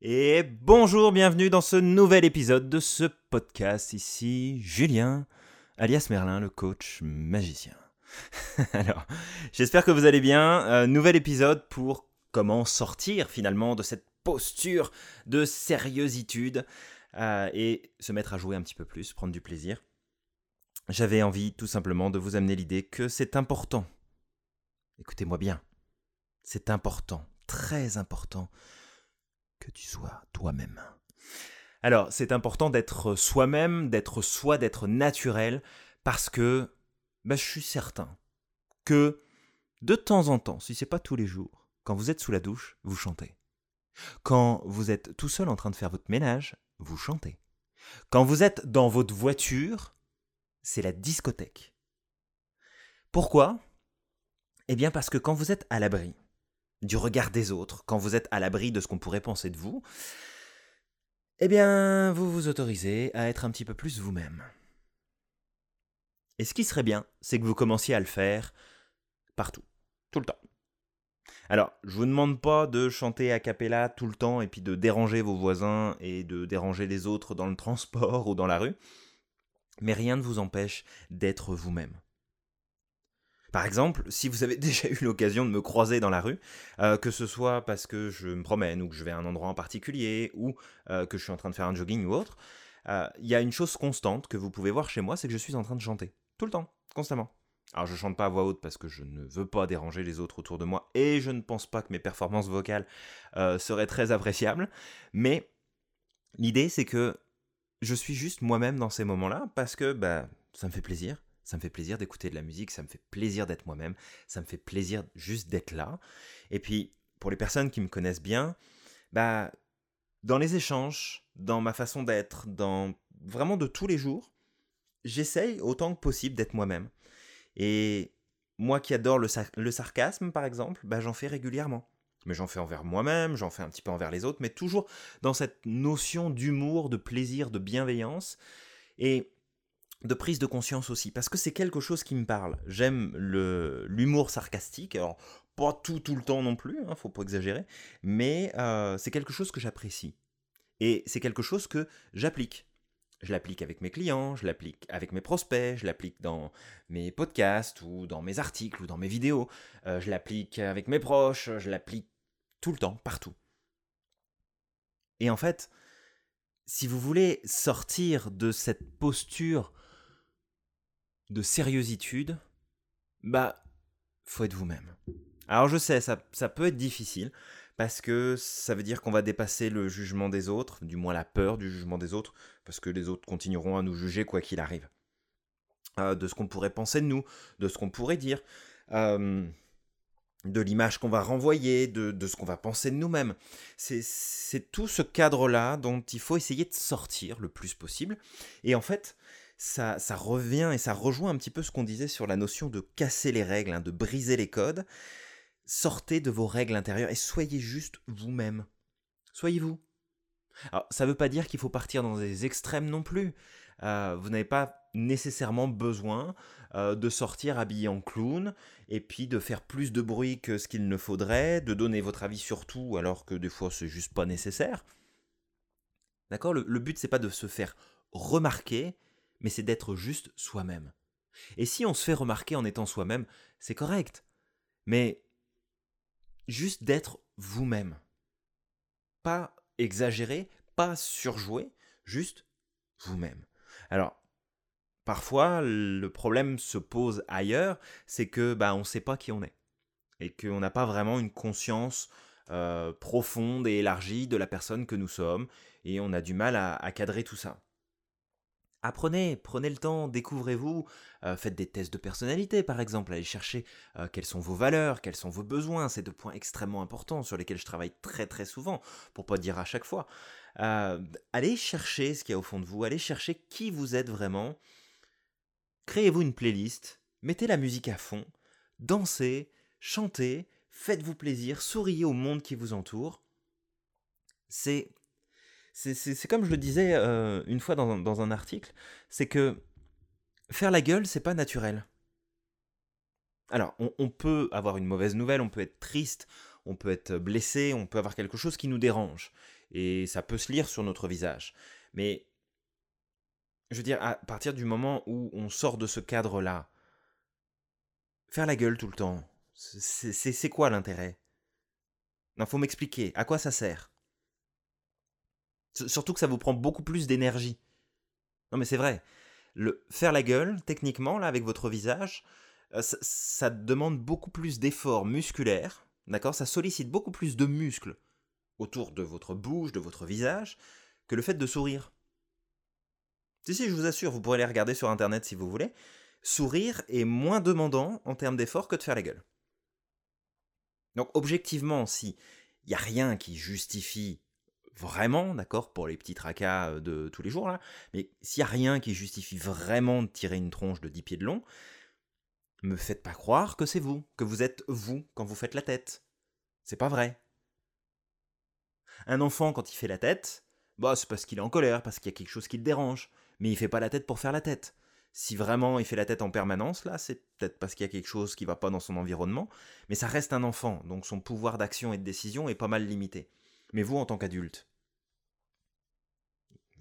Et bonjour, bienvenue dans ce nouvel épisode de ce podcast. Ici Julien, alias Merlin, le coach magicien. Alors, j'espère que vous allez bien. Euh, nouvel épisode pour comment sortir finalement de cette posture de sérieuxitude euh, et se mettre à jouer un petit peu plus, prendre du plaisir. J'avais envie tout simplement de vous amener l'idée que c'est important. Écoutez-moi bien. C'est important, très important que tu sois toi-même. Alors, c'est important d'être soi-même, d'être soi, d'être naturel, parce que bah, je suis certain que de temps en temps, si c'est pas tous les jours, quand vous êtes sous la douche, vous chantez. Quand vous êtes tout seul en train de faire votre ménage, vous chantez. Quand vous êtes dans votre voiture, c'est la discothèque. Pourquoi? Eh bien parce que quand vous êtes à l'abri, du regard des autres, quand vous êtes à l'abri de ce qu'on pourrait penser de vous, eh bien, vous vous autorisez à être un petit peu plus vous-même. Et ce qui serait bien, c'est que vous commenciez à le faire partout, tout le temps. Alors, je vous demande pas de chanter a cappella tout le temps et puis de déranger vos voisins et de déranger les autres dans le transport ou dans la rue, mais rien ne vous empêche d'être vous-même. Par exemple, si vous avez déjà eu l'occasion de me croiser dans la rue, euh, que ce soit parce que je me promène ou que je vais à un endroit en particulier ou euh, que je suis en train de faire un jogging ou autre, euh, il y a une chose constante que vous pouvez voir chez moi, c'est que je suis en train de chanter. Tout le temps, constamment. Alors je chante pas à voix haute parce que je ne veux pas déranger les autres autour de moi et je ne pense pas que mes performances vocales seraient très appréciables, mais l'idée c'est que je suis juste moi-même dans ces moments-là parce que bah, ça me fait plaisir, ça me fait plaisir d'écouter de la musique, ça me fait plaisir d'être moi-même, ça me fait plaisir juste d'être là. Et puis, pour les personnes qui me connaissent bien, bah, dans les échanges, dans ma façon d'être, dans vraiment de tous les jours, j'essaye autant que possible d'être moi-même. Et moi qui adore le, sarcasme, par exemple, bah, j'en fais régulièrement. Mais j'en fais envers moi-même, j'en fais un petit peu envers les autres, mais toujours dans cette notion d'humour, de plaisir, de bienveillance. Et de prise de conscience aussi, parce que c'est quelque chose qui me parle. J'aime l'humour sarcastique, alors pas tout tout le temps non plus, hein, faut pas exagérer, mais euh, c'est quelque chose que j'apprécie. Et c'est quelque chose que j'applique. Je l'applique avec mes clients, je l'applique avec mes prospects, je l'applique dans mes podcasts ou dans mes articles ou dans mes vidéos, euh, je l'applique avec mes proches, je l'applique tout le temps, partout. Et en fait, si vous voulez sortir de cette posture de sérieuxitude, bah, faut être vous-même. Alors je sais, ça, ça peut être difficile, parce que ça veut dire qu'on va dépasser le jugement des autres, du moins la peur du jugement des autres, parce que les autres continueront à nous juger quoi qu'il arrive. Euh, de ce qu'on pourrait penser de nous, de ce qu'on pourrait dire, euh, de l'image qu'on va renvoyer, de, de ce qu'on va penser de nous-mêmes. C'est tout ce cadre-là dont il faut essayer de sortir le plus possible. Et en fait, ça, revient et ça rejoint un petit peu ce qu'on disait sur la notion de casser les règles, hein, de briser les codes. Sortez de vos règles intérieures et soyez juste vous-même. Soyez vous. Alors, ça ne veut pas dire qu'il faut partir dans des extrêmes non plus. Euh, vous n'avez pas nécessairement besoin euh, de sortir habillé en clown et puis de faire plus de bruit que ce qu'il ne faudrait, de donner votre avis sur tout alors que des fois c'est juste pas nécessaire. D'accord? Le, le but c'est pas de se faire remarquer, mais c'est d'être juste soi-même. Et si on se fait remarquer en étant soi-même, c'est correct. Mais juste d'être vous-même. Pas exagérer, pas surjouer, juste vous-même. Alors, parfois, le problème se pose ailleurs, c'est que bah, on ne sait pas qui on est. Et qu'on n'a pas vraiment une conscience euh, profonde et élargie de la personne que nous sommes. Et on a du mal à cadrer tout ça. Apprenez, prenez le temps, découvrez-vous, euh, faites des tests de personnalité par exemple, allez chercher euh, quelles sont vos valeurs, quels sont vos besoins, c'est deux points extrêmement importants sur lesquels je travaille très très souvent, pour pas dire à chaque fois. Euh, allez chercher ce qu'il y a au fond de vous, allez chercher qui vous êtes vraiment, créez-vous une playlist, mettez la musique à fond, dansez, chantez, faites-vous plaisir, souriez au monde qui vous entoure. C'est c'est comme je le disais euh, une fois dans, un article, c'est que faire la gueule, c'est pas naturel. Alors, on, peut avoir une mauvaise nouvelle, on peut être triste, on peut être blessé, on peut avoir quelque chose qui nous dérange. Et ça peut se lire sur notre visage. Mais, je veux dire, à partir du moment où on sort de ce cadre-là, faire la gueule tout le temps, c'est quoi l'intérêt? Il faut m'expliquer, à quoi ça sert? Surtout que ça vous prend beaucoup plus d'énergie. Non mais c'est vrai. Le faire la gueule, techniquement, là, avec votre visage, euh, ça, demande beaucoup plus d'efforts musculaires, d'accord? Ça sollicite beaucoup plus de muscles autour de votre bouche, de votre visage, que le fait de sourire. Si, si, je vous assure, vous pourrez les regarder sur Internet si vous voulez. Sourire est moins demandant en termes d'efforts que de faire la gueule. Donc objectivement, si il n'y a rien qui justifie vraiment, d'accord, pour les petits tracas euh, de tous les jours, là, mais s'il n'y a rien qui justifie vraiment de tirer une tronche de 10 pieds de long, me faites pas croire que c'est vous, que vous êtes vous quand vous faites la tête. C'est pas vrai. Un enfant, quand il fait la tête, bah, c'est parce qu'il est en colère, parce qu'il y a quelque chose qui le dérange, mais il fait pas la tête pour faire la tête. Si vraiment il fait la tête en permanence, là, c'est peut-être parce qu'il y a quelque chose qui va pas dans son environnement, mais ça reste un enfant, donc son pouvoir d'action et de décision est pas mal limité. Mais vous, en tant qu'adulte,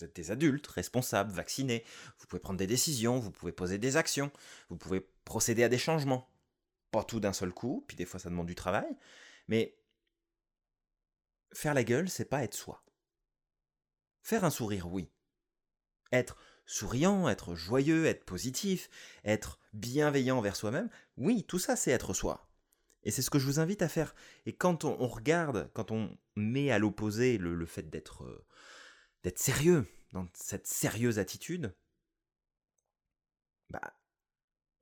vous êtes des adultes, responsables, vaccinés, vous pouvez prendre des décisions, vous pouvez poser des actions, vous pouvez procéder à des changements. Pas tout d'un seul coup, puis des fois ça demande du travail, mais faire la gueule, c'est pas être soi. Faire un sourire, oui. Être souriant, être joyeux, être positif, être bienveillant envers soi-même, oui, tout ça c'est être soi. Et c'est ce que je vous invite à faire. Et quand on, regarde, quand on met à l'opposé le, fait d'être euh, d'être sérieux, dans cette sérieuse attitude, bah,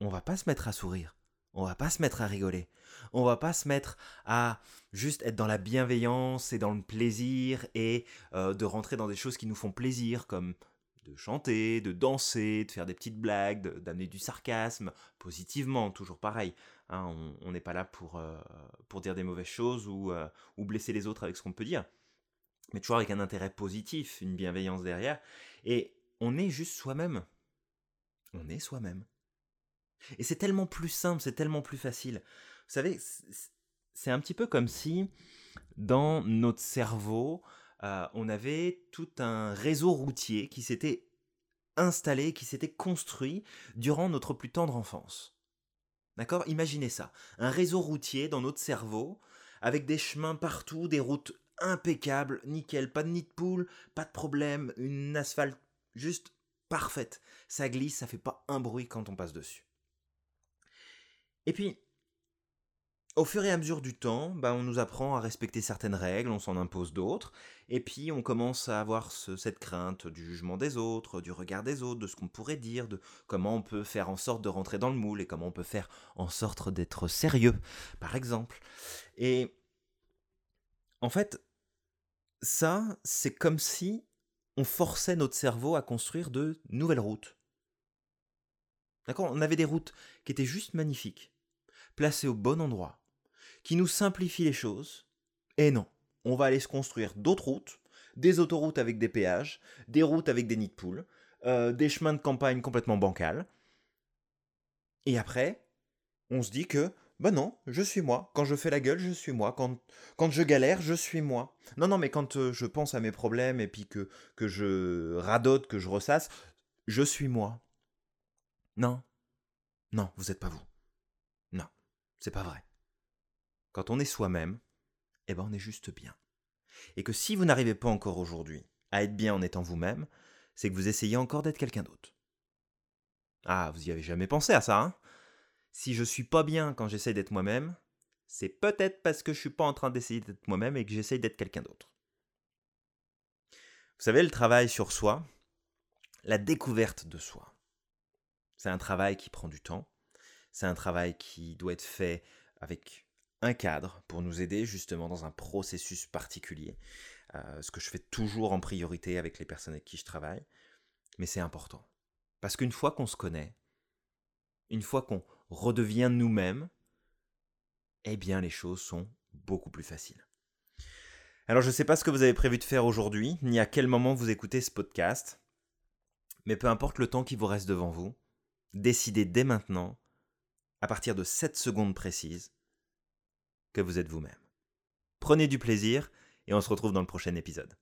on va pas se mettre à sourire. On va pas se mettre à rigoler. On va pas se mettre à juste être dans la bienveillance et dans le plaisir et euh, de rentrer dans des choses qui nous font plaisir, comme de chanter, de danser, de faire des petites blagues, d'amener du sarcasme, positivement, toujours pareil. Hein, on n'est pas là pour, euh, pour dire des mauvaises choses ou, euh, ou blesser les autres avec ce qu'on peut dire, mais toujours avec un intérêt positif, une bienveillance derrière. Et on est juste soi-même. On est soi-même. Et c'est tellement plus simple, c'est tellement plus facile. Vous savez, c'est un petit peu comme si dans notre cerveau, euh, on avait tout un réseau routier qui s'était installé, qui s'était construit durant notre plus tendre enfance. D'accord? Imaginez ça. Un réseau routier dans notre cerveau, avec des chemins partout, des routes impeccables, nickel, pas de nid de poule, pas de problème, une asphalte juste parfaite. Ça glisse, ça fait pas un bruit quand on passe dessus. Et puis, au fur et à mesure du temps, bah, on nous apprend à respecter certaines règles, on s'en impose d'autres, et puis on commence à avoir cette crainte du jugement des autres, du regard des autres, de ce qu'on pourrait dire, de comment on peut faire en sorte de rentrer dans le moule et comment on peut faire en sorte d'être sérieux, par exemple. Et en fait, ça, c'est comme si on forçait notre cerveau à construire de nouvelles routes. D'accord? On avait des routes qui étaient juste magnifiques, placées au bon endroit, qui nous simplifie les choses. Et non, on va aller se construire d'autres routes, des autoroutes avec des péages, des routes avec des nids de poules, euh, des chemins de campagne complètement bancals. Et après, on se dit que, bah non, je suis moi. Quand je fais la gueule, je suis moi. Quand, quand je galère, je suis moi. Non, non, mais quand euh, je pense à mes problèmes et puis que, que je radote, que je ressasse, je suis moi. Non. Non, vous n'êtes pas vous. Non, c'est pas vrai. Quand on est soi-même, eh ben on est juste bien. Et que si vous n'arrivez pas encore aujourd'hui à être bien en étant vous-même, c'est que vous essayez encore d'être quelqu'un d'autre. Ah, vous y avez jamais pensé à ça, hein? Si je suis pas bien quand j'essaye d'être moi-même, c'est peut-être parce que je suis pas en train d'essayer d'être moi-même et que j'essaye d'être quelqu'un d'autre. Vous savez, le travail sur soi, la découverte de soi, c'est un travail qui prend du temps, c'est un travail qui doit être fait avec un cadre pour nous aider justement dans un processus particulier, euh, ce que je fais toujours en priorité avec les personnes avec qui je travaille, mais c'est important. Parce qu'une fois qu'on se connaît, une fois qu'on redevient nous-mêmes, eh bien les choses sont beaucoup plus faciles. Alors je ne sais pas ce que vous avez prévu de faire aujourd'hui, ni à quel moment vous écoutez ce podcast, mais peu importe le temps qui vous reste devant vous, décidez dès maintenant, à partir de 7 secondes précises, que vous êtes vous-même. Prenez du plaisir et on se retrouve dans le prochain épisode.